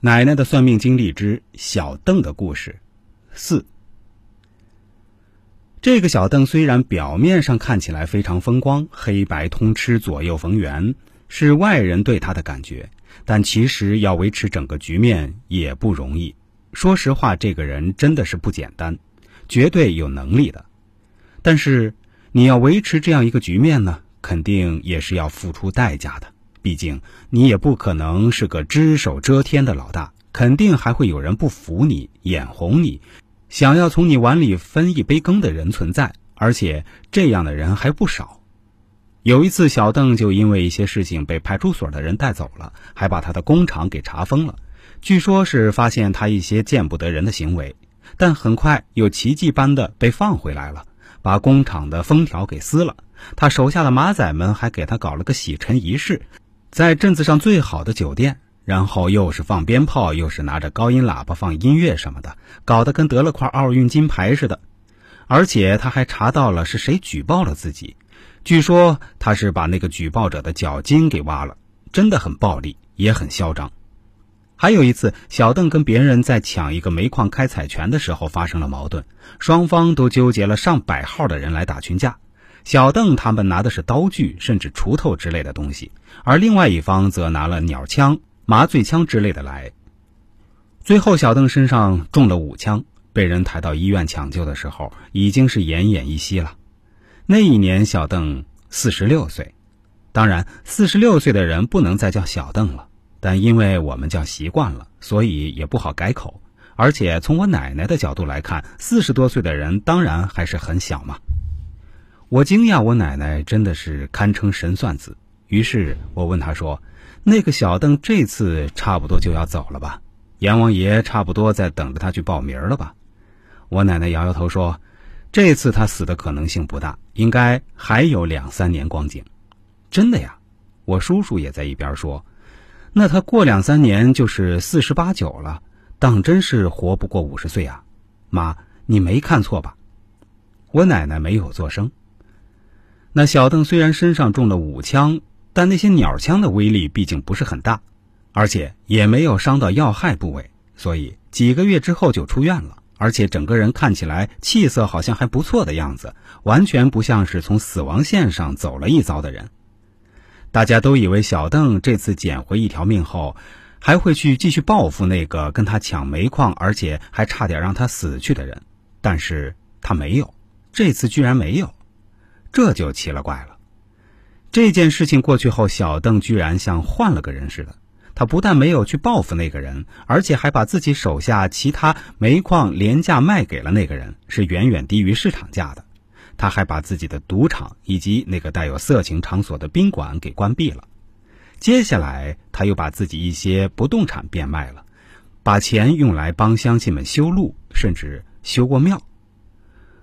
奶奶的算命经历之小邓的故事四。这个小邓虽然表面上看起来非常风光，黑白通吃，左右逢源，是外人对他的感觉，但其实要维持整个局面也不容易。说实话，这个人真的是不简单，绝对有能力的。但是你要维持这样一个局面呢，肯定也是要付出代价的。毕竟你也不可能是个只手遮天的老大，肯定还会有人不服你、眼红你，想要从你碗里分一杯羹的人存在，而且这样的人还不少。有一次，小邓就因为一些事情被派出所的人带走了，还把他的工厂给查封了。据说是发现他一些见不得人的行为，但很快又奇迹般的被放回来了，把工厂的封条给撕了。他手下的马仔们还给他搞了个洗尘仪式。在镇子上最好的酒店，然后又是放鞭炮，又是拿着高音喇叭放音乐什么的，搞得跟得了块奥运金牌似的。而且他还查到了是谁举报了自己，据说他是把那个举报者的脚筋给挖了，真的很暴力，也很嚣张。还有一次，小邓跟别人在抢一个煤矿开采权的时候发生了矛盾，双方都纠结了上百号的人来打群架。小邓他们拿的是刀具，甚至锄头之类的东西，而另外一方则拿了鸟枪、麻醉枪之类的来。最后，小邓身上中了五枪，被人抬到医院抢救的时候，已经是奄奄一息了。那一年，小邓四十六岁。当然，四十六岁的人不能再叫小邓了，但因为我们叫习惯了，所以也不好改口。而且，从我奶奶的角度来看，四十多岁的人当然还是很小嘛。我惊讶，我奶奶真的是堪称神算子。于是我问她说：“那个小邓这次差不多就要走了吧？阎王爷差不多在等着他去报名了吧？”我奶奶摇摇头说：“这次他死的可能性不大，应该还有两三年光景。”真的呀？我叔叔也在一边说：“那他过两三年就是四十八九了，当真是活不过五十岁啊！”妈，你没看错吧？我奶奶没有作声。那小邓虽然身上中了五枪，但那些鸟枪的威力毕竟不是很大，而且也没有伤到要害部位，所以几个月之后就出院了。而且整个人看起来气色好像还不错的样子，完全不像是从死亡线上走了一遭的人。大家都以为小邓这次捡回一条命后，还会去继续报复那个跟他抢煤矿，而且还差点让他死去的人，但是他没有，这次居然没有。这就奇了怪了。这件事情过去后，小邓居然像换了个人似的。他不但没有去报复那个人，而且还把自己手下其他煤矿廉价卖给了那个人，是远远低于市场价的。他还把自己的赌场以及那个带有色情场所的宾馆给关闭了。接下来，他又把自己一些不动产变卖了，把钱用来帮乡亲们修路，甚至修过庙。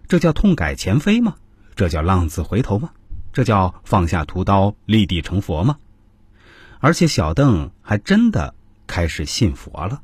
这叫痛改前非吗？这叫浪子回头吗？这叫放下屠刀立地成佛吗？而且小邓还真的开始信佛了。